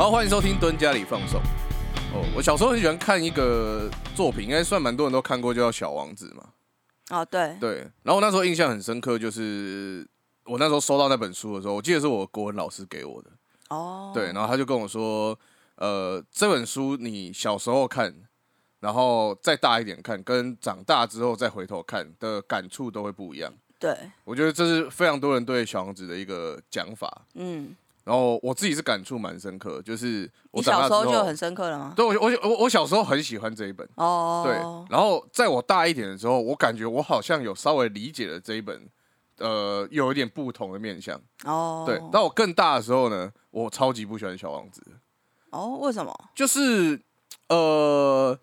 好，欢迎收听蹲家里放送。哦，我小时候很喜欢看一个作品，应该算蛮多人都看过，就叫《小王子》嘛。哦，对，对，然后我那时候印象很深刻，就是我那时候收到那本书的时候，我记得是我国文老师给我的。哦，对，然后他就跟我说，呃，这本书你小时候看，然后再大一点看，跟长大之后再回头看的感触都会不一样。对，我觉得这是非常多人对小王子的一个讲法。嗯，然后我自己是感触蛮深刻，就是我你小时候就很深刻了吗？对我我我我小时候很喜欢这一本。哦，对，然后在我大一点的时候，我感觉我好像有稍微理解了这一本，呃，有一点不同的面向。哦，对，当我更大的时候呢，我超级不喜欢小王子，哦，为什么？就是呃，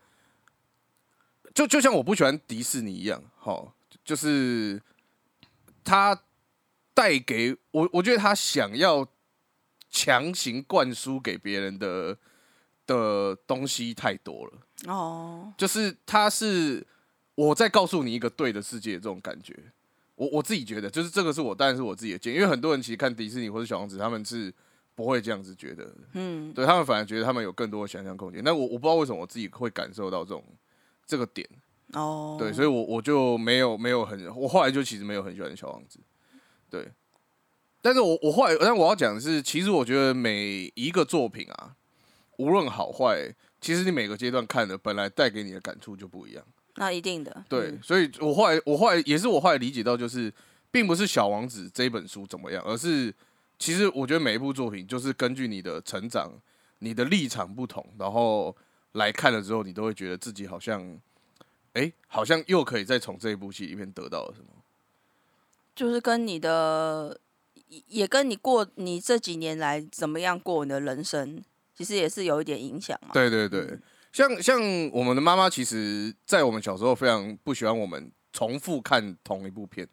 就就像我不喜欢迪士尼一样，好，就是他带给我，我觉得他想要强行灌输给别人的的东西太多了。哦，就是他是我在告诉你一个对的世界这种感觉。我我自己觉得，就是这个是我当然是我自己的见，因为很多人其实看迪士尼或者小王子，他们是不会这样子觉得，嗯，对他们反而觉得他们有更多的想象空间。但我我不知道为什么我自己会感受到这种这个点，哦，对，所以我我就没有没有很，我后来就其实没有很喜欢小王子，对。但是我我后来，但我要讲的是，其实我觉得每一个作品啊，无论好坏，其实你每个阶段看的，本来带给你的感触就不一样。那一定的，对，嗯所以我后来我后来也是我后来理解到，就是并不是《小王子》这一本书怎么样，而是其实我觉得每一部作品就是根据你的成长、你的立场不同，然后来看了之后，你都会觉得自己好像，哎、好像又可以再从这一部戏里面得到了什么。就是跟你的，也也跟你过你这几年来怎么样过你的人生，其实也是有一点影响嘛。对对对，像像我们的妈妈，其实在我们小时候非常不喜欢我们重复看同一部片，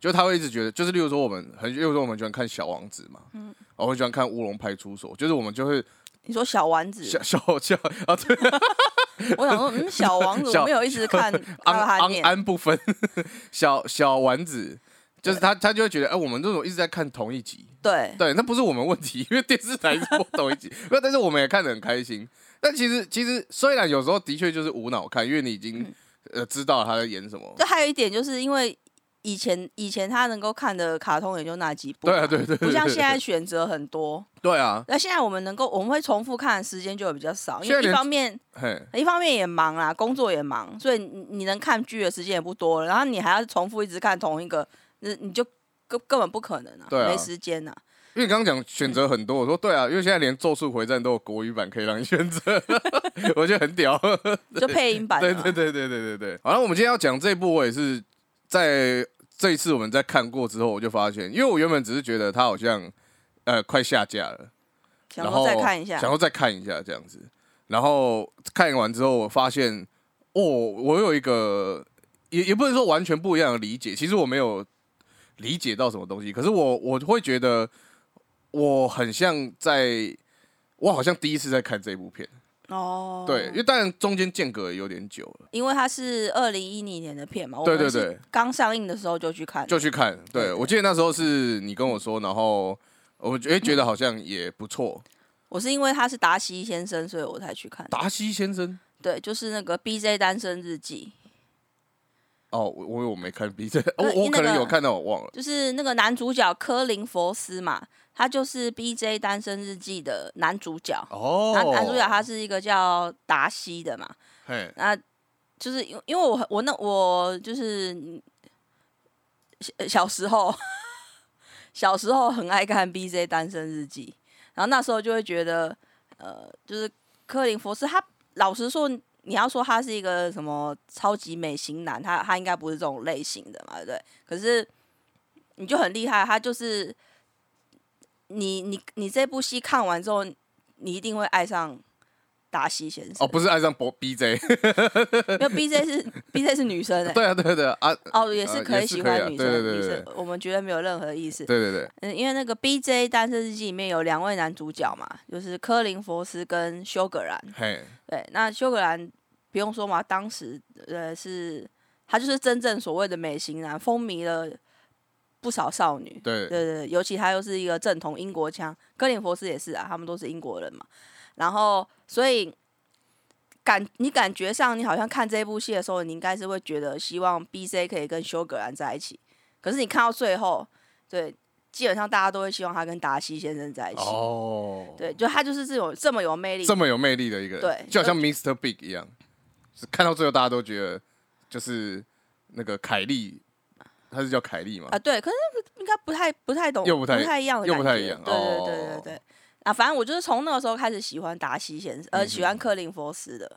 就她会一直觉得，就是例如说我们很，例如说我们喜欢看《小王子》嘛，嗯，我很喜欢看《乌龙派出所》，就是我们就会你说小丸子，小小小啊，对，我想说，嗯，小王子我没有一直看安安安不分，小小丸子。就是他，他就会觉得，哎、我们这种一直在看同一集，对，对，那不是我们问题，因为电视台是播同一集，那，但是我们也看得很开心。但其实，其实虽然有时候的确就是无脑看，因为你已经、呃知道他在演什么。就还有一点就是因为以前以前他能够看的卡通也就那几部嘛，对啊，对对对不像现在选择很多。对啊，那现在我们能够我们会重复看的时间就会比较少，因为一方面嘿，一方面也忙啦，工作也忙，所以你你能看剧的时间也不多了，然后你还要重复一直看同一个，那你就根根本不可能啊，对啊没时间呐、因为你刚刚讲选择很多，我说对啊，因为现在连《咒术回战》都有国语版可以让你选择，我觉得很屌。就配音版。对对对对对对对。好了，我们今天要讲这一部，我也是在这一次我们在看过之后，我就发现，因为我原本只是觉得它好像呃快下架了，想然后再看一下想，要再看一下这样子，然后看完之后，我发现哦，我有一个也也不能说完全不一样的理解，其实我没有理解到什么东西，可是我我会觉得我很像在，我好像第一次在看这部片，哦，对，因为当然中间间隔也有点久了，因为它是二零一零年的片嘛，对对对。刚上映的时候就去看，就去看，对。我记得那时候是你跟我说，然后我觉得觉得好像也不错，我是因为他是达西先生，所以我才去看。达西先生。对，就是那个 B J 单身日记，哦，我我我没看 B 站，我那我可能有看到，我忘了。就是那个男主角科林佛斯嘛，他就是 B J 单身日记的男主角。哦。男男主角他是一个叫达西的嘛，嘿，那就是因因为我我那我就是嗯小小时候 小时候很爱看 B J 单身日记，然后那时候就会觉得呃，就是科林佛斯他老实说，你要说他是一个什么超级美型男，他他应该不是这种类型的嘛，对？可是你就很厉害，他就是你你你这部戏看完之后，你一定会爱上达西先生。哦，不是爱上博 BJ，没有 B J 是 B J 是女生哎、对啊，对啊对啊，啊，哦，也是呃可以喜欢女生，女生我们觉得没有任何意思。对对对，嗯，因为那个 B J 单身日记里面有两位男主角嘛，就是科林佛斯跟休格兰。嘿，对，那休格兰不用说嘛，当时呃是他就是真正所谓的美型男，风靡了不少少女。对对对，尤其他又是一个正统英国腔，科林佛斯也是啊，他们都是英国人嘛。然后，所以感你感觉上，你好像看这部戏的时候，你应该是会觉得希望 B C 可以跟修格兰在一起。可是你看到最后，对，基本上大家都会希望他跟达西先生在一起。哦，对，就他就是这种这么有魅力，这么有魅力的一个人，对就好像 Mr. Big 一样，是看到最后大家都觉得就是那个凯莉，他是叫凯莉嘛啊，？对，可是应该不太不太懂，又不太不太一样的又不太一样对对对对哦对。啊，反正我就是从那个时候开始喜欢达西先生，呃，嗯喜欢克林佛斯的，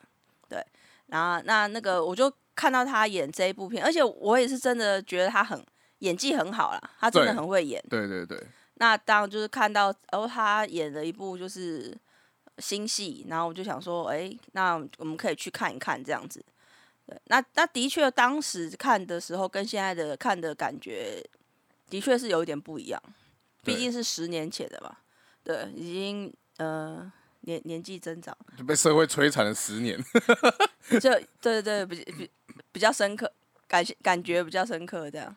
对。然后那那个我就看到他演这一部片，而且我也是真的觉得他很演技很好啦，他真的很会演。对对对，那当就是看到哦，他演了一部就是新戏，然后我就想说，哎，那我们可以去看一看这样子。对，那那的确当时看的时候跟现在的看的感觉，的确是有一点不一样，毕竟是十年前的嘛。对，已经呃年年纪增长，就被社会摧残了十年。就对对对，比比比较深刻，感感觉比较深刻这样。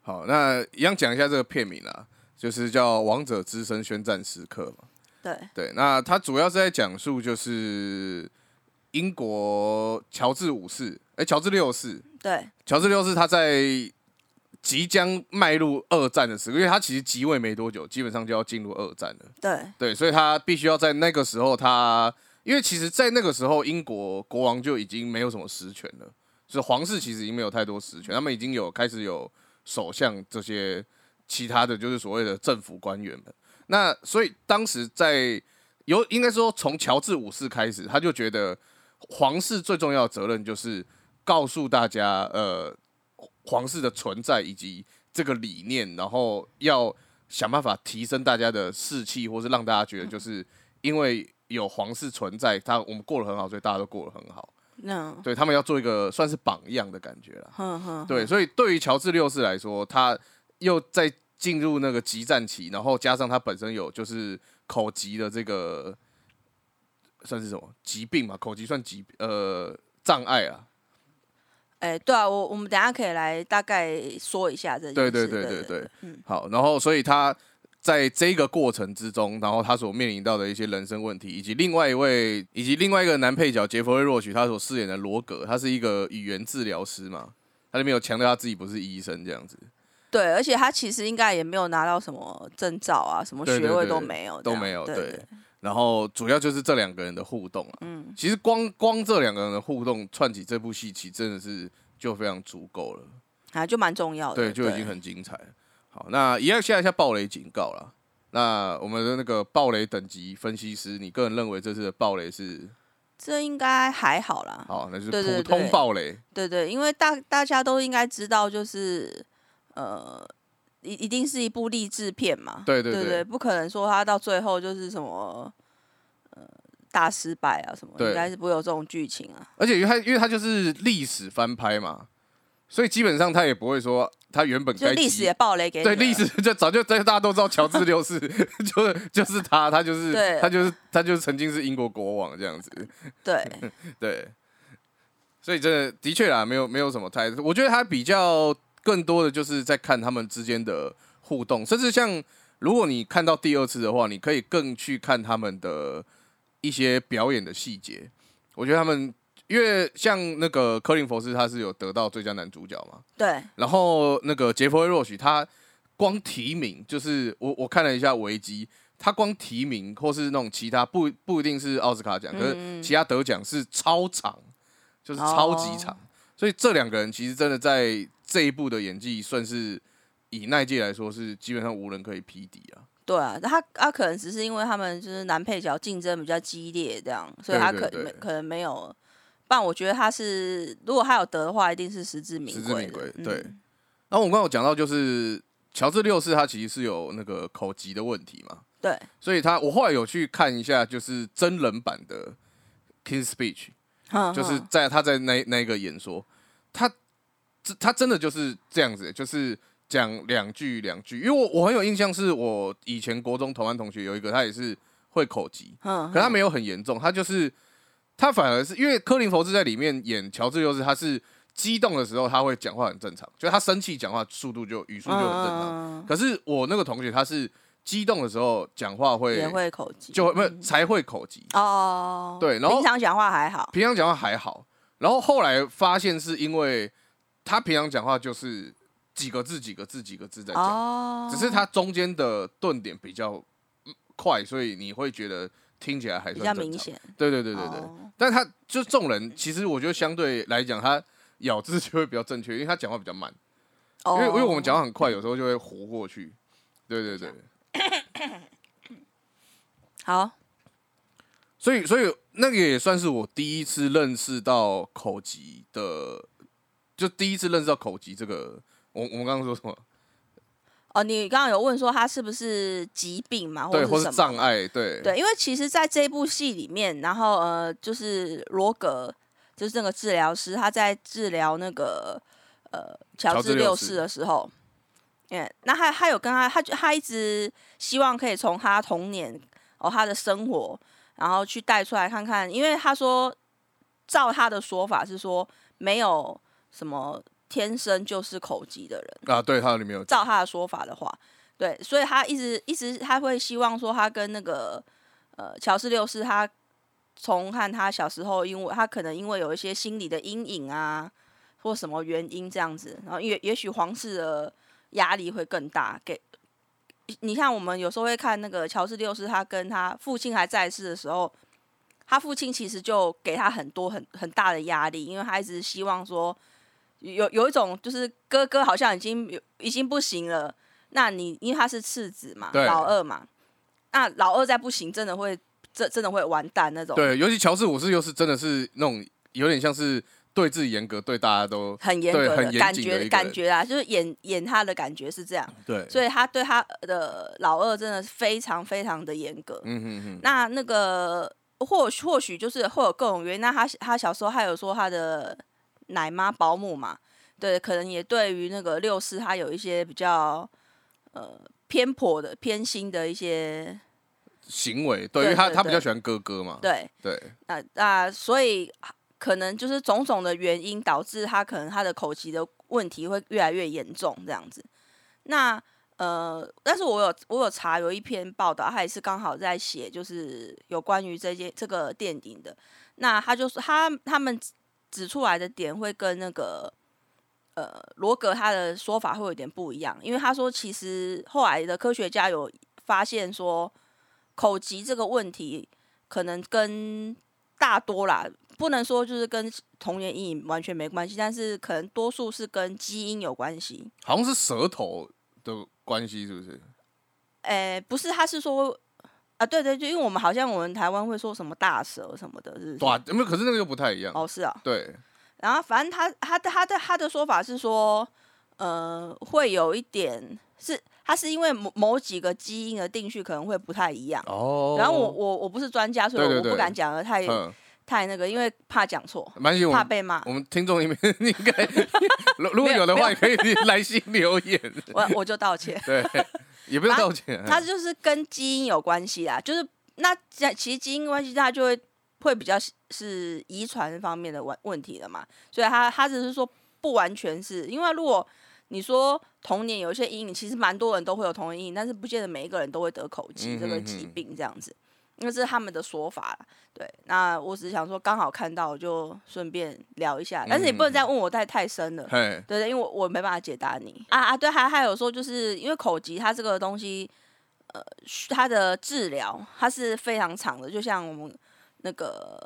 好，那一样讲一下这个片名啦，就是叫《王者之声宣战时刻》嘛。对对，那它主要是在讲述就是英国乔治五世，哎、乔治六世，对乔治六世他在即将迈入二战的时候，因为他其实即位没多久，基本上就要进入二战了。对对，所以他必须要在那个时候他，因为其实，在那个时候，英国国王就已经没有什么实权了，就是皇室其实已经没有太多实权，他们已经有开始有首相这些其他的就是所谓的政府官员们。那所以当时在有应该说从乔治五世开始，他就觉得皇室最重要的责任就是告诉大家，呃，皇室的存在以及这个理念，然后要想办法提升大家的士气，或是让大家觉得就是因为有皇室存在，他我们过得很好，所以大家都过得很好。那对他们要做一个算是榜样的感觉了。对，所以对于乔治六世来说，他又在进入那个急战期，然后加上他本身有就是口疾的这个算是什么疾病嘛？口疾算疾呃障碍啊。哎，对啊，我我们等下可以来大概说一下这件对事。对对对对对，嗯，好，然后所以他在这个过程之中，然后他所面临到的一些人生问题，以及另外一位以及另外一个男配角杰弗瑞·洛许他所饰演的罗格，他是一个语言治疗师嘛，他里面有强调他自己不是医生这样子，对，而且他其实应该也没有拿到什么证照啊，什么学位都没有，都没有对对。然后主要就是这两个人的互动啊，嗯，其实光光这两个人的互动串起这部戏，其实真的是就非常足够了，啊，就蛮重要的，对，就已经很精彩了。好，那一样下一下暴雷警告啦。那我们的那个暴雷等级分析师，你个人认为这次的暴雷是？这应该还好啦。好，那就普通对暴雷，对对，因为大大家都应该知道，就是呃，一一定是一部励志片嘛，对对对对不可能说他到最后就是什么呃大失败啊什么，对应该是不会有这种剧情啊。而且因为它因为他就是历史翻拍嘛，所以基本上他也不会说他原本就历史也爆雷给你了对历史就早就大家都知道乔治六世 就是就是他，他就是对他就是他就是曾经是英国国王这样子，对。对，所以真的的确啦，没有没有什么太，我觉得他比较更多的就是在看他们之间的互动，甚至像如果你看到第二次的话，你可以更去看他们的一些表演的细节。我觉得他们因为像那个科林佛斯，他是有得到最佳男主角嘛，对。然后那个杰弗瑞·洛许，他光提名就是我我看了一下维基，他光提名或是那种其他不不一定是奥斯卡奖，可是嗯其他得奖是超长，就是超级长，所以这两个人其实真的在这一部的演技算是以那一届来说是基本上无人可以匹敌啊。对啊，他他可能只是因为他们就是男配角竞争比较激烈，这样，所以他可对对对没可能没有。不然我觉得他是，如果他有得的话，一定是实至名实至归的。名归，嗯对。然后我们刚刚有讲到，就是乔治六世他其实是有那个口疾的问题嘛，对，所以他我后来有去看一下，就是真人版的 King's Speech，哼就是在他在那那个演说，他这他真的就是这样子，就是讲两句两句。因为我我很有印象，是我以前国中同班同学有一个，他也是会口疾，嗯可他没有很严重，他就是他反而是因为科林佛兹在里面演乔治六世，他是激动的时候他会讲话很正常，就他生气讲话速度就语速就很正常。嗯，可是我那个同学他是激动的时候讲话会也会口技，就会不是才会口急，哦，对然后平常讲话还好，平常讲话还好，然后后来发现是因为他平常讲话就是几个字几个字几个字在讲，哦，只是他中间的顿点比较嗯快，所以你会觉得听起来还比算比。较明显，对对对对对，哦。但他就众人，其实我觉得相对来讲，他咬字就会比较正确，因为他讲话比较慢，因为因为我们讲话很快，有时候就会糊过去。对对对，好，所以所以那个也算是我第一次认识到口疾的，就第一次认识到口疾这个。我我们刚刚说什么？哦，你刚刚有问说他是不是疾病嘛，对，或是者是障碍？对对，因为其实在这部戏里面，然后呃，就是罗格，就是那个治疗师，他在治疗那个呃乔乔治六世的时候，嗯，那他他有跟他，他就他一直希望可以从他童年哦他的生活，然后去带出来看看，因为他说，照他的说法是说，没有什么天生就是口疾的人。啊，对，他里面有照他的说法的话，对，所以他一直一直他会希望说，他跟那个呃乔治六世，他从看他小时候，因为他可能因为有一些心理的阴影啊，或什么原因这样子，然后也也许皇室的压力会更大。给你看，我们有时候会看那个乔治六世，他跟他父亲还在世的时候。他父亲其实就给他很多很很大的压力，因为他一直希望说，有有一种就是哥哥好像已经有已经不行了，那你因为他是次子嘛，对老二嘛，那老二再不行，真的会这真的会完蛋那种，对，尤其乔治五世又是真的是那种有点像是对自己严格，对大家都很严格对很严的感觉谨的一个感觉啊，就是演演他的感觉是这样，对，所以他对他的老二真的是非常非常的严格。嗯哼哼，那那个或许或许就是会有各种原因。那他他小时候还有说他的奶妈保姆嘛，对，可能也对于那个六四他有一些比较呃偏颇的偏心的一些行为，对，对因为他他比较喜欢哥哥嘛，对，对，那那所以可能就是种种的原因导致他可能他的口疾的问题会越来越严重这样子。那呃，但是我有我有查有一篇报道，他也是刚好在写就是有关于这件这个电影的。那他就说他他们指出来的点会跟那个呃罗格他的说法会有点不一样，因为他说其实后来的科学家有发现说口疾这个问题可能跟大多啦，不能说就是跟童年阴影完全没关系，但是可能多数是跟基因有关系。好像是舌头的关系，是不是？诶、不是，他是说啊，对对就，因为我们好像我们台湾会说什么大蛇什么的，是不是？对，没有，可是那个又不太一样，哦，是啊。对，然后反正他他的他的他的说法是说，呃，会有一点是，他是因为某某几个基因的定序可能会不太一样。哦，然后我我我不是专家，所以我不敢讲的太嗯，太那个，因为怕讲错，怕被骂。我们听众里面 应该，如如果有的话，也可以来信留言，我我就道歉。对，也不用道歉，他就是跟基因有关系啦，就是那这其实基因关系，他就会会比较是是遗传方面的问问题了嘛，所以他他只是说不完全是因为如果你说童年有一些阴影，其实蛮多人都会有童年阴影，但是不见得每一个人都会得口疾这个疾病这样子，因为这是他们的说法啦。对，那我只是想说刚好看到就顺便聊一下，但是你不能再问我太太深了。嘿，对对，因为我我没办法解答你啊啊，对，还还有说，就是因为口疾它这个东西，呃，它的治疗它是非常长的，就像我们那个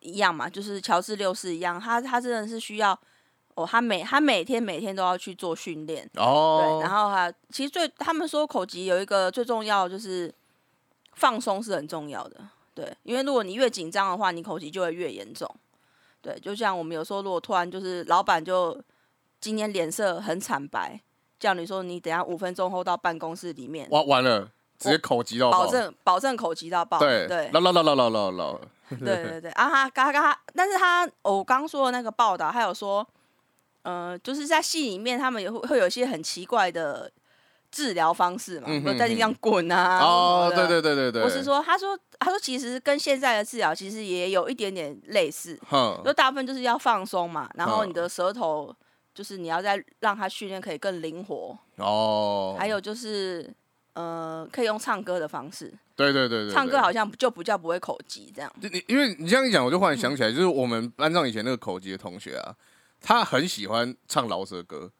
一样嘛，就是乔治六世一样，他他真的是需要哦，他每他每天每天都要去做训练，哦，对，然后他其实最他们说口疾有一个最重要就是放松是很重要的，对，因为如果你越紧张的话，你口疾就会越严重。对，就像我们有时候如果突然就是老板就今天脸色很惨白，叫你说你等下五分钟后到办公室里面，完完了，直接口疾到爆，保证保证口疾到爆。对对老老老老老老老，对对对，啊，哈嘎嘎，但是他我刚说的那个报道，还有说，呃，就是在戏里面他们也会会有一些很奇怪的治疗方式嘛，嗯哼不是在地上滚啊。哦，对对对对对，我是，说，他说他说其实跟现在的治疗其实也有一点点类似，哼。就大部分就是要放松嘛，然后嗯你的舌头就是你要再让它训练可以更灵活，哦，还有就是呃可以用唱歌的方式，对对对对，唱歌好像就不叫不会口疾这样。你因为你这样一讲，我就忽然想起来，就是我们班上以前那个口疾的同学啊，他很喜欢唱饶舌歌，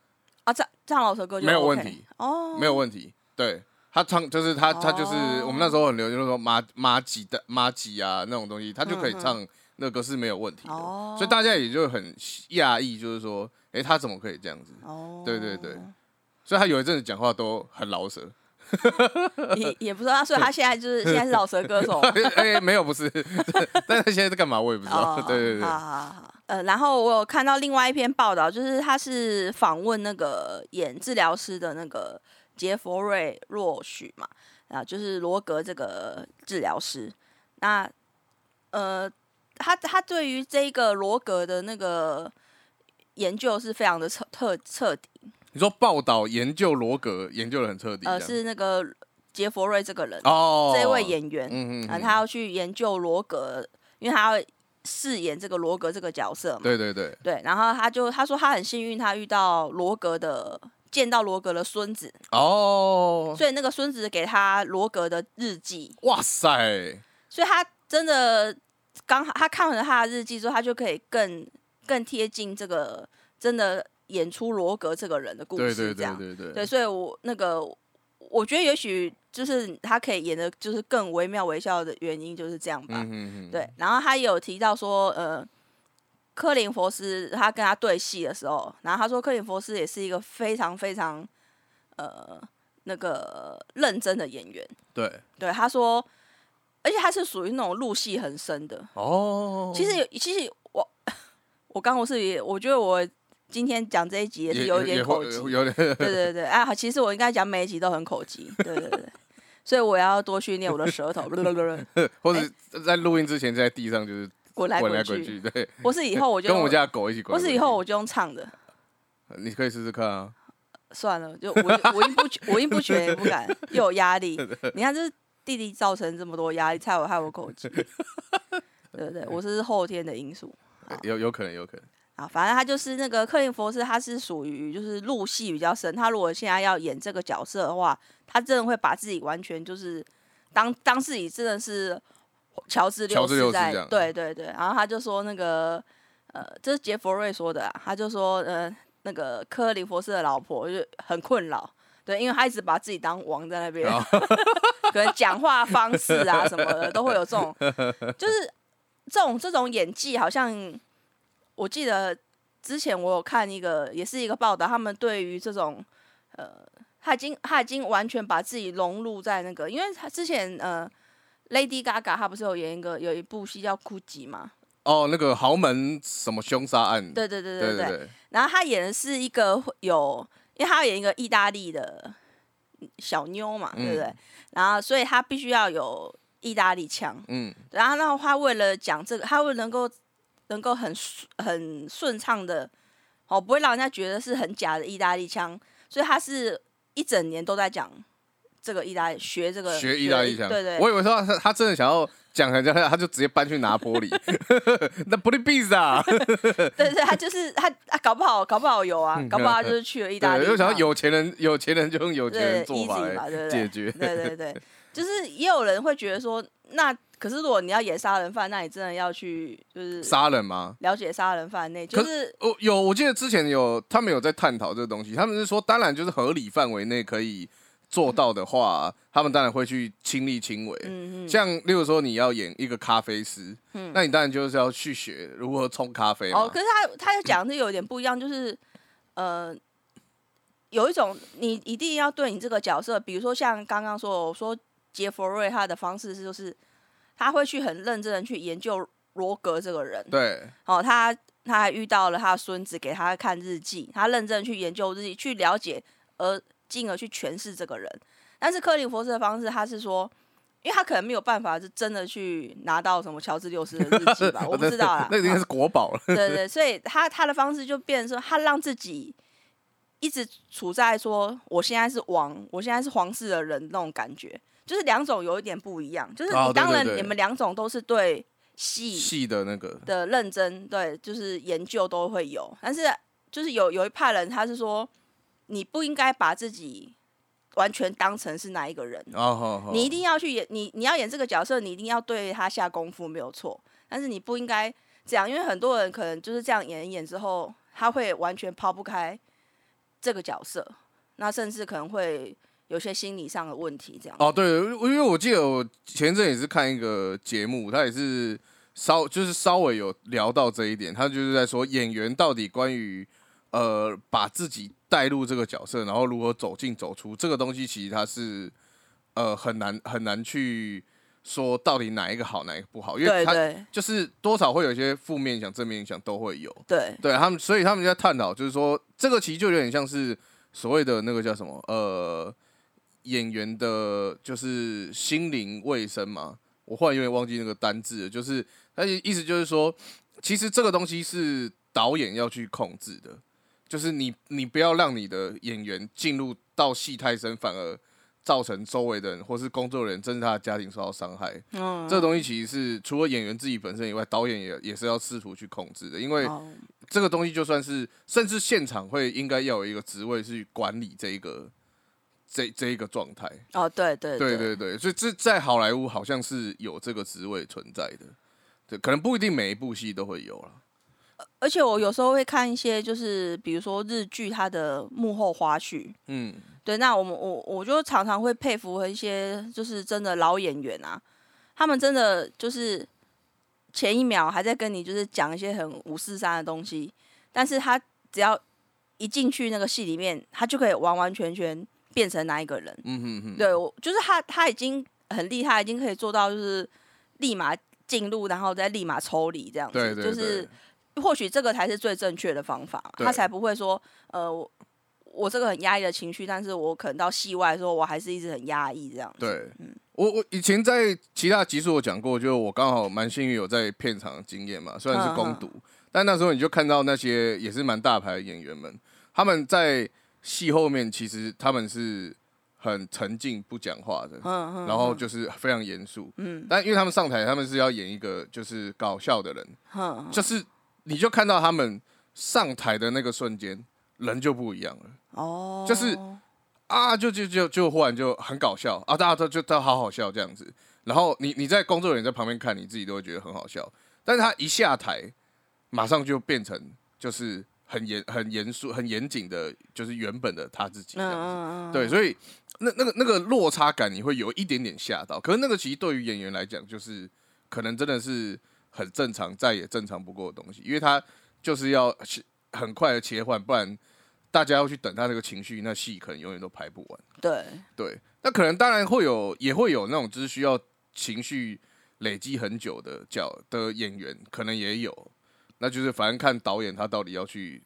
啊，唱唱老舌歌就没有问题哦，没有问题。对他唱，就是他他就是哦我们那时候很流行说马马吉的马吉啊那种东西，他就可以唱那个歌是没有问题的。哦，所以大家也就很讶异，就是说，诶，他怎么可以这样子？哦，对对对所以他有一阵子讲话都很老舌。也也不知道，所以他现在就是现在是老蛇歌手。哎、没有，不是，但是他现在在干嘛我也不知道。哦，对对对，好好好。呃，然后我有看到另外一篇报道，就是他是访问那个演治疗师的那个杰佛瑞若许嘛，啊，就是罗格这个治疗师。那呃，他他对于这个罗格的那个研究是非常的彻彻彻底，你说报道研究罗格研究的很彻底，呃，是那个杰佛瑞这个人，哦，这位演员，嗯嗯他要去研究罗格，因为他要饰演这个罗格这个角色嘛。对对对，对，然后他就他说他很幸运，他遇到罗格的见到罗格的孙子，哦，所以那个孙子给他罗格的日记，哇塞，所以他真的刚好他看完了他的日记之后，他就可以更更贴近这个真的演出罗格这个人的故事，这样对对对对，所以我那个我觉得也许就是他可以演的，就是更惟妙惟肖的原因就是这样吧。嗯嗯嗯，对，然后他也有提到说，呃，科林佛斯他跟他对戏的时候，然后他说科林佛斯也是一个非常非常呃那个认真的演员。对，对，他说，而且他是属于那种入戏很深的。哦，其实有，其实我 我刚我是也，我觉得我今天讲这一集也是有一点口会疾。有点对对对，啊，其实我应该讲每一集都很口疾，对对对，所以我要多训练我的舌头，或者在录音之前在地上就是滚来滚来滚滚去，对，我是以后我 就跟我们家的狗一起滚或来滚去。是以后我就用唱的，你可以试试看啊，算了，就我我音不全，我音不全也不敢，又有压力。你看，这是弟弟造成这么多压力，才有害我口疾。对不对？我是后天的因素有有可能有可能，啊。反正他就是那个克林佛斯，他是属于就是入戏比较深。他如果现在要演这个角色的话，他真的会把自己完全就是当当自己真的是乔治六世在这样对对对。然后他就说那个呃，这是杰弗瑞说的啊，他就说呃，那个科林佛斯的老婆就很困扰。对，因为他一直把自己当王在那边，哦可能讲话方式啊什么的都会有这种，就是这种这种演技，好像我记得之前我有看一个，也是一个报道，他们对于这种呃，他已经他已经完全把自己融入在那个，因为他之前呃，Lady Gaga 她不是有演一个有一部戏叫《哭泣》嘛，哦，那个豪门什么凶杀案，对对对对对，然后他演的是一个有，因为他要演一个意大利的小妞嘛，对不对？嗯。然后所以他必须要有意大利腔，嗯，然后那他为了讲这个，他为了能够能够很顺很顺畅的，哦，不会让人家觉得是很假的意大利腔，所以他是一整年都在讲这个意大利学这个学意大利腔，对对，我以为说他他真的想要讲人家，他就直接搬去拿玻璃，那不利比萨，对对，他就是他他搞不好搞不好有啊，搞不好他就是去了意大利就想要有钱人有钱人就用有钱人做法对？解决，对对对，就是也有人会觉得说，那可是如果你要演杀人犯，那你真的要去就是杀人吗？了解杀人犯内，可就是我有，我记得之前有他们有在探讨这个东西，他们是说，当然就是合理范围内可以做到的话，他们当然会去亲力亲为。嗯嗯，像例如说你要演一个咖啡师，嗯那你当然就是要去学如何冲咖啡。哦，可是他他讲的有点不一样，就是呃，有一种你一定要对你这个角色，比如说像刚刚说我说杰弗瑞他的方式是就是他会去很认真的去研究罗格这个人，对，哦，他他还遇到了他的孙子给他看日记，他认真地去研究日记，去了解，而进而去诠释这个人。但是克林佛斯的方式，他是说，因为他可能没有办法是真的去拿到什么乔治六世的日记吧，我不知道啦。那应该是国宝了。对对，所以他他的方式就变成说，他让自己一直处在说我现在是王，我现在是皇室的人那种感觉，就是两种有一点不一样。就是你当然你们两种都是对戏戏的那个，的认真，对，就是研究都会有。但是就是有有一派人他是说，你不应该把自己完全当成是哪一个人，你一定要去演，你你要演这个角色，你一定要对他下功夫，没有错。但是你不应该这样，因为很多人可能就是这样演一演之后，他会完全抛不开这个角色，那甚至可能会有些心理上的问题。这样哦，对，因为我记得我前一阵也是看一个节目，他也是稍就是稍微有聊到这一点，他就是在说演员到底关于呃把自己带入这个角色，然后如何走进走出这个东西，其实他是呃很难很难去说到底哪一个好哪一个不好，因为他就是多少会有一些负面影响、正面影响都会有。对对他们，所以他们就在探讨，就是说这个其实就有点像是所谓的那个叫什么呃演员的，就是心灵卫生嘛。我忽然有点忘记那个单字了，就是他的意思就是说，其实这个东西是导演要去控制的，就是你你不要让你的演员进入到戏太深，反而造成周围的人或是工作人员，甚至他的家庭受到伤害。嗯，这个东西其实是除了演员自己本身以外，导演也也是要试图去控制的，因为哦这个东西就算是，甚至现场会应该要有一个职位去管理这一个这这一个状态。哦，对对对对对，所以这在好莱坞好像是有这个职位存在的。对，可能不一定每一部戏都会有了。而且我有时候会看一些，就是比如说日剧它的幕后花絮。嗯，对，那我们我我就常常会佩服一些就是真的老演员啊，他们真的就是前一秒还在跟你就是讲一些很五四三的东西，但是他只要一进去那个戏里面，他就可以完完全全变成哪一个人。嗯哼哼，对我就是他他已经很厉害，已经可以做到就是立马进入，然后再立马抽离这样子，对对就是或许这个才是最正确的方法他才不会说呃我我这个很压抑的情绪，但是我可能到戏外的时候，我还是一直很压抑这样子。对，嗯。我我以前在其他集数我讲过，就是我刚好蛮幸运有在片场的经验嘛，虽然是攻读，但那时候你就看到那些也是蛮大牌的演员们，他们在戏后面其实他们是很沉静不讲话的，嗯嗯，然后就是非常严肃，嗯但因为他们上台，他们是要演一个就是搞笑的人，嗯就是你就看到他们上台的那个瞬间，人就不一样了。哦，就是啊，就就就就忽然就很搞笑啊，大家都就都好好笑这样子。然后你你在工作人员在旁边看，你自己都会觉得很好笑。但是他一下台，马上就变成就是很严很严肃很严谨的，就是原本的他自己这嗯样子。嗯嗯，对，所以那那个那个落差感，你会有一点点吓到。可是那个其实对于演员来讲，就是可能真的是很正常，再也正常不过的东西，因为他就是要很快的切换，不然大家要去等他那个情绪，那戏可能永远都拍不完。对，对，那可能当然会有，也会有那种就是需要情绪累积很久的角的演员，可能也有。那就是反正看导演他到底要去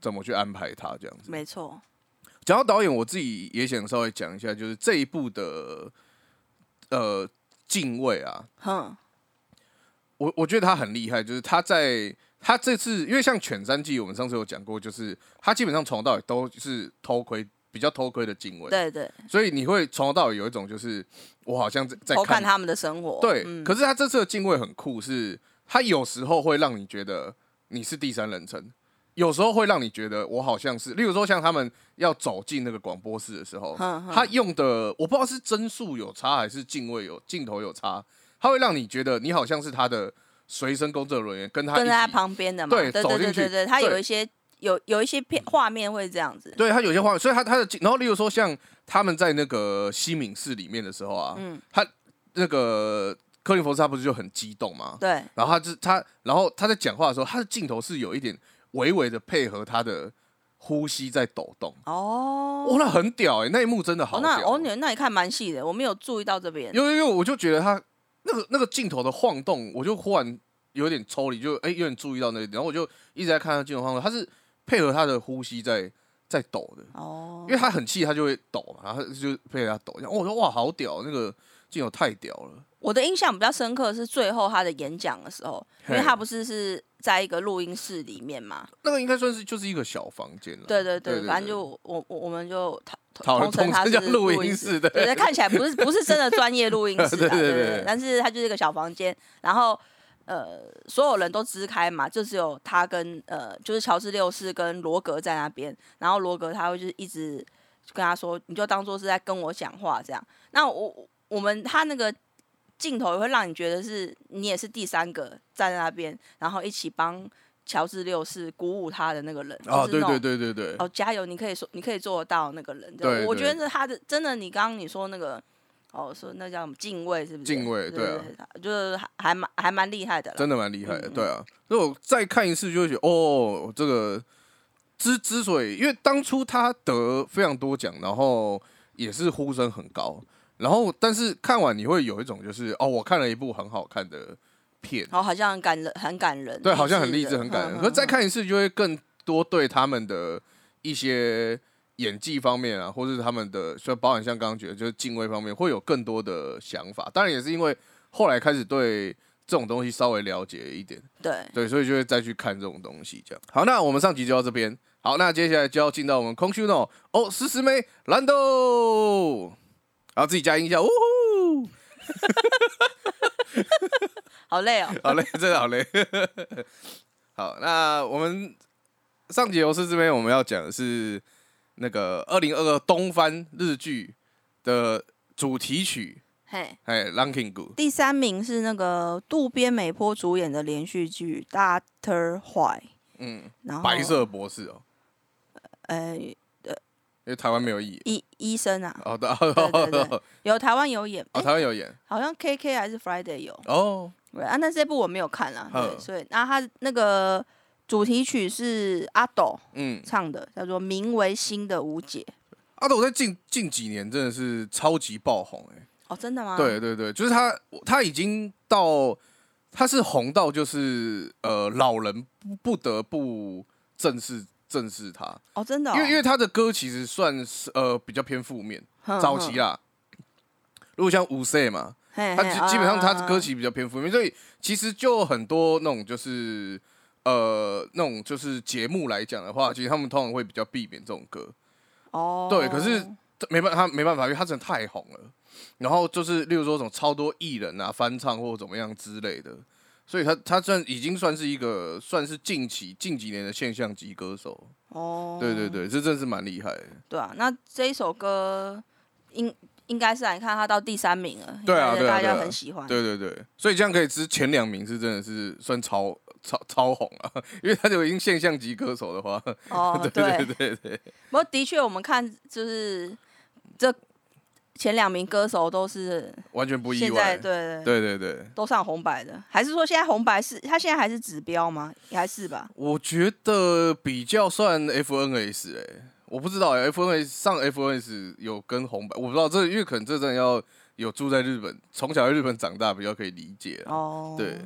怎么去安排他这样子。没错，讲到导演，我自己也想稍微讲一下，就是这一部的呃敬畏啊，哼，我我觉得他很厉害，就是他在他这次，因为像《犬山记》，我们上次有讲过，就是他基本上从头到尾都是偷窥，比较偷窥的敬畏，对对，所以你会从头到尾有一种就是我好像在在偷看他们的生活，对，嗯。可是他这次的敬畏很酷，是他有时候会让你觉得你是第三人称，有时候会让你觉得我好像是，例如说像他们要走进那个广播室的时候，他用的我不知道是帧数有差还是镜位有镜头有差，他会让你觉得你好像是他的随身工作人员，跟他跟在他，旁边的嘛，对对走进去对对他有一些有有一些片画面会这样子，对他有些画面，所以他他的镜，然后例如说像他们在那个西敏寺里面的时候啊，嗯，他那个克林佛斯他不是就很激动吗？对，然后他就他，然后他在讲话的时候，他的镜头是有一点微微的配合他的呼吸在抖动。哦，哇，那很屌哎、那一幕真的好。那哦，你那你看蛮细的，我没有注意到这边，因为因为我就觉得他那个那个镜头的晃动，我就忽然有点抽离，就哎、有点注意到那个点，然后我就一直在看他镜头晃动，他是配合他的呼吸在在抖的，哦因，为他很气，他就会抖嘛，然后他就配合他抖，这样哦我说哇好屌，那个太屌了。我的印象比较深刻是最后他的演讲的时候，因为他不是是在一个录音室里面嘛，那个应该算是就是一个小房间了。对对对，反正就我我我们就讨讨通称它是录音音室对。对对，看起来不是不是真的专业录音室对啊，对 对。对对但是它就是一个小房间，然后呃所有人都支开嘛，就只有他跟呃就是乔治六世跟罗格在那边，然后罗格他会就是一直跟他说，你就当做是在跟我讲话这样。那我我们他那个镜头也会让你觉得是你也是第三个站在那边，然后一起帮乔治六世鼓舞他的那个人。啊，对对对对对，哦，加油！你可以说，你可以做得到那个人。对我觉对得他的真的，你刚刚你说那个，哦，说那叫什么敬畏，是不是？敬畏对啊对，就是还还蛮还蛮厉害的啦。真的蛮厉害的，嗯对啊。所以我再看一次就会觉得，哦，这个之之所以，因为当初他得非常多奖，然后也是呼声很高，然后但是看完你会有一种就是，哦，我看了一部很好看的片，然后好像很感人，很感人。对，好像很励志，很感人。嗯可是再嗯看一次，就会更多对他们的一些演技方面啊，或者是他们的，所以包含像刚刚觉得就是敬畏方面，会有更多的想法。当然也是因为后来开始对这种东西稍微了解一点，对，对，所以就会再去看这种东西。这样好，那我们上集就到这边。好，那接下来就要进到我们空虚诺哦，十十妹兰豆，然后自己加音效，呜呼，好累哦。好累，真的好累。好，那我们上集游戏这边我们要讲的是那个二零二二东番日剧的主题曲，嘿，哎，Ranking 谷，第三名是那个渡边美波主演的连续剧《Doctor Why》，嗯，然后白色博士哦，呃因为台湾没有译。医医生啊，哦，对，对对有台湾有演，哦台湾有演好像 KK 还是 Friday 有。哦，对啊，那这部我没有看啦，对，嗯所以那他那个主题曲是阿斗嗯，唱的，叫做《名为心的无解》。阿斗在近近几年真的是超级爆红哎、哦，真的吗？对，对对，就是他他已经到他是红到就是呃老人不不得不正视正视他，哦，真的、哦，因为因为他的歌其实算是呃比较偏负面，哼早期，啦。如果像五 C 嘛，嘿嘿他基基本上他啊的歌曲比较偏负面，所以其实就很多那种就是呃那种就是节目来讲的话，其实他们通常会比较避免这种歌。哦，对可是这没办他没办法，因为他真的太红了。然后就是例如说，什么超多艺人啊翻唱或者怎么样之类的，所以他他算已经算是一个算是近期近几年的现象级歌手。哦，对对对，这真是蛮厉害的。对啊，那这一首歌应应该是来看他到第三名了，对啊大家很喜欢，对对对，所以这样可以知前两名是真的是算超超超红啊，因为他就已经现象级歌手的话，哦，对对对对对，不过的确我们看就是这前两名歌手都是完全不意现在外。对对对对对，都上红白的，还是说现在红白是他现在还是指标吗？也还是吧？我觉得比较算 FNS 哎、我不知道、欸、FNS 上 FNS 有跟红白，我不知道这因为可能这真的要有住在日本，从小在日本长大比较可以理解啊。哦，对，，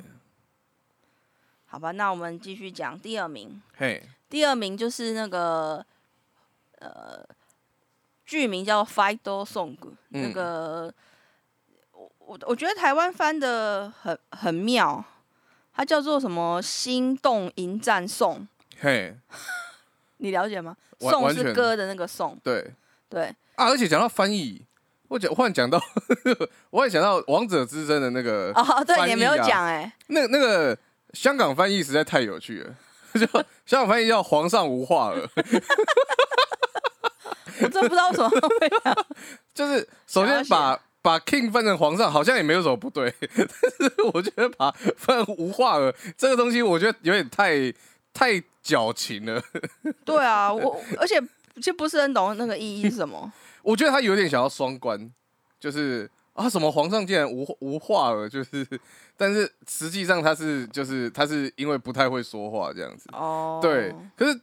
好吧，那我们继续讲第二名。嘿，第二名就是那个呃，剧名叫《Fight Song》，、那嗯个我我我觉得台湾翻的很很妙，它叫做什么《心动迎战颂》，嘿，你了解吗？颂是歌的那个颂，对。对，啊，而且讲到翻译，我讲忽然讲到，我也想到《王者之声》的那个哦，对，你没有讲哎、那那个香港翻译实在太有趣了，就香港翻译叫“皇上无话儿我真不知道为什么会这样，”，就是首先把把 king 翻成皇上，好像也没有什么不对，但是我觉得把翻无话儿这个东西，我觉得有点太太矫情了。对啊，我而且其实不是很懂那个意义是什么。我觉得他有点想要双关，就是啊，什么皇上竟然无无话了，就是，但是实际上他是就是他是因为不太会说话这样子。哦，对，可是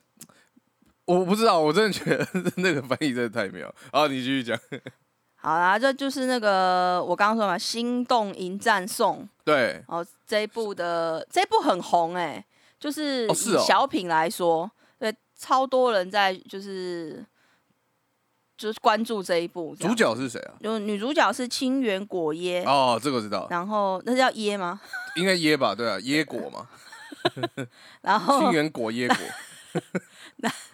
我不知道，我真的觉得 那个翻译真的太妙。好，你继续讲。好啦，这就是那个我刚刚说嘛，《心动迎战颂》对，哦，这一部的这一部很红哎、就是小品来说，对，超多人在就是就是关注这一部。这主角是谁啊？就女主角是清源果耶，哦，这个知道，然后那叫耶吗？应该椰吧？对啊，椰果嘛，然后清源果椰果。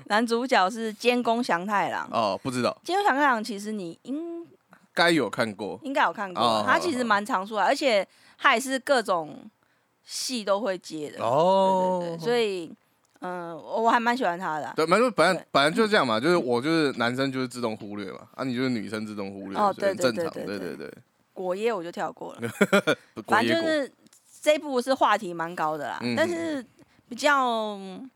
男主角是监工祥太郎。哦，不知道，监工祥太郎其实你应该有看过。应该有看过，哦他其实蛮常出来，而且他也是各种戏都会接的。哦对对对，所以嗯、我还蛮喜欢他的啊、对，反正本来对本来就是这样嘛，就是我就是男生就是自动忽略嘛，啊，你就是女生自动忽略，哦所以很正常。对对对对对对对，果耶我就跳过了，果反正就是这一部是话题蛮高的啦，嗯但是比较嗯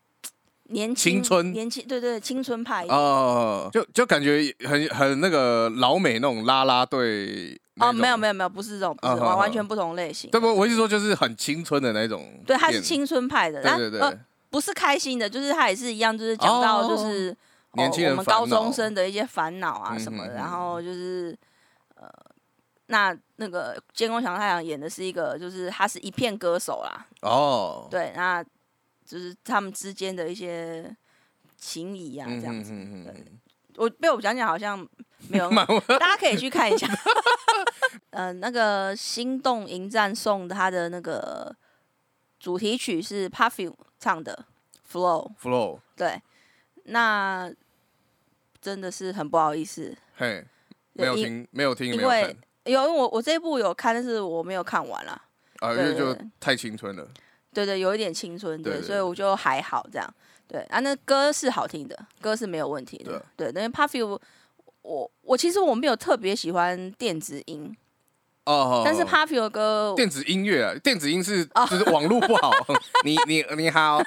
年轻青春。年轻对对青春派。哦，就就感觉很很那个老美那种拉拉队哦，没有有，没有没有，不是这种，不是完完全不同类型。对不？我意思说就是很青春的那种，对，他是，青春派的，那对对对。呃，不是开心的，就是他也是一样，就是讲到就是、哦年轻人我们高中生的一些烦恼啊嗯什么的，然后就是呃，那那个监工祥太阳演的是一个，就是他是一片歌手啦，哦，对，那就是他们之间的一些情谊啊，嗯这样子。嗯嗯对嗯我被我讲讲好像没有，蛮大家可以去看一下。呃，那个《心动迎战颂》它的那个主题曲是 Perfume 唱的《Flow》，，flow，对，那真的是很不好意思，嘿，没有听，没有听，因为有看有我我这一部有看，但是我没有看完啦。啊，因为就太青春了。对对，有一点青春，对，对对所以我就还好这样。对啊，那歌是好听的，歌是没有问题的。对，因为 Perfume，我我其实我没有特别喜欢电子音，哦，但是 Perfume 的歌电子音乐啊，电子音是就是网络不好。你你你好，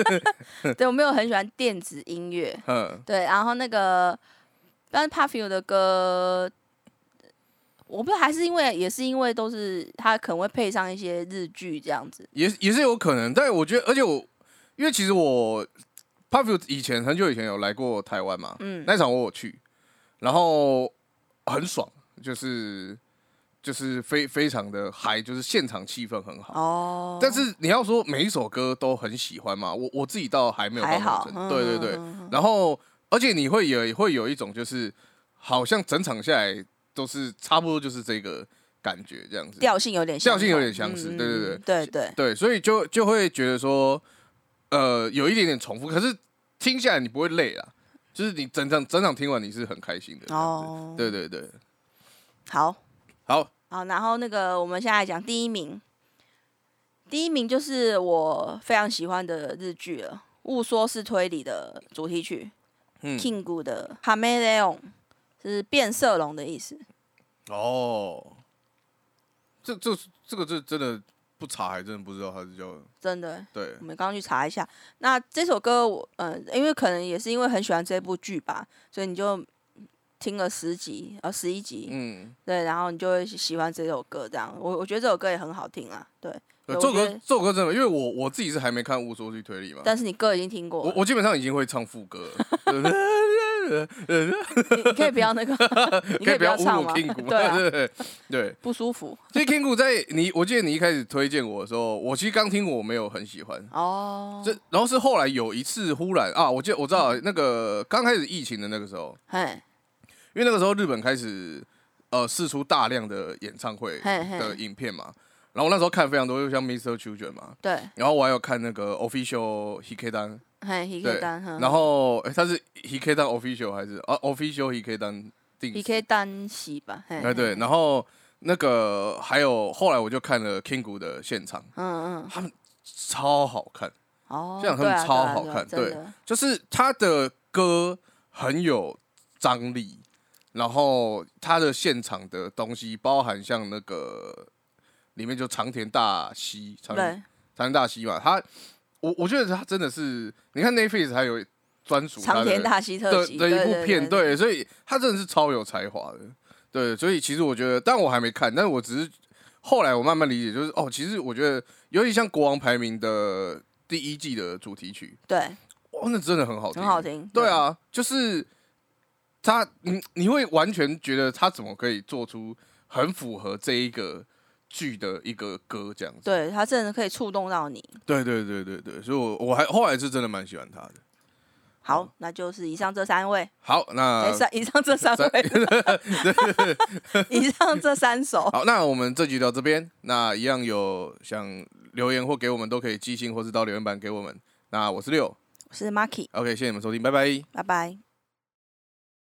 对我没有很喜欢电子音乐。嗯，对，然后那个，但是 Perfume 的歌，我不知道还是因为也是因为都是他可能会配上一些日剧这样子。也也是有可能，但我觉得，而且我因为其实我 Puffy 以前很久以前有来过台湾嘛，嗯，那场我有去，然后很爽，就是就是非非常的嗨，就是现场气氛很好。哦，但是你要说每一首歌都很喜欢嘛，我我自己倒还没有好对对对。嗯然后而且你会有会有一种就是好像整场下来都是差不多就是这个感觉这样子。调性有点相调性有点相似嗯对对对嗯对对，对，所以就就会觉得说，呃，有一点点重复，可是听下来你不会累啊，就是你整场整场听完你是很开心的。哦，哦，对对对，好。好，好，然后那个我们现在讲第一名，第一名就是我非常喜欢的日剧了，《误说是推理》的主题曲嗯，，King 的《Chameleon》是变色龙的意思。哦，这这这个这真的不查还真的不知道它是叫真的，对我们刚刚去查一下。那这首歌我，呃，因为可能也是因为很喜欢这部剧吧，所以你就听了十集，呃，十一集，嗯，对，然后你就会喜欢这首歌。这样，我我觉得这首歌也很好听啊，对。呃这首歌这首歌真的，因为我我自己是还没看《误说去推理》嘛，但是你歌已经听过，我我基本上已经会唱副歌了，你 你可以不要那个，你可以不要侮辱要唱吗？King 对啊，对对对。不舒服。其实 King 在你，我记得你一开始推荐我的时候，我其实刚听我没有很喜欢，哦。这然后是后来有一次忽然啊，我记得我知道那个刚开始疫情的那个时候，嘿，因为那个时候日本开始呃试出大量的演唱会嘿嘿。的影片嘛，然后我那时候看非常多，就像 Mr. Children 嘛，对，然后我还有看那个 Official Hike 单，嘿，He 对 K 然后诶他是 Hike 单 Official 还是？啊 Official Hike 单定 He 时。K 单洗吧，嘿，哎对，然后那个还有后来我就看了 King 的现场，嗯嗯，他们超好看。哦，这样他们对啊超好看对就是他的歌很有张力，然后他的现场的东西包含像那个里面就长田大希，长田对，长田大希嘛，他我我觉得他真的是，你看 Netflix 还有专属的长田大希特的一部片，，对，所以他真的是超有才华的，对，所以其实我觉得，但我还没看，但是我只是后来我慢慢理解，就是哦，其实我觉得，尤其像国王排名的第一季的主题曲，对，哇，那真的很好听，很好听，对，啊，就是他，你你会完全觉得他怎么可以做出很符合这一个剧的一个歌这样子？对他真的可以触动到你，对对对对对，所以我我还后来是真的蛮喜欢他的。好，那就是以上这三位，好，那以上这三三位，以上这三首，好，那我们这集到这边，那一样有想留言或给我们都可以寄信或是到留言板给我们。那我是六我是 Marky，，OK，谢谢你们收听，拜拜。拜拜。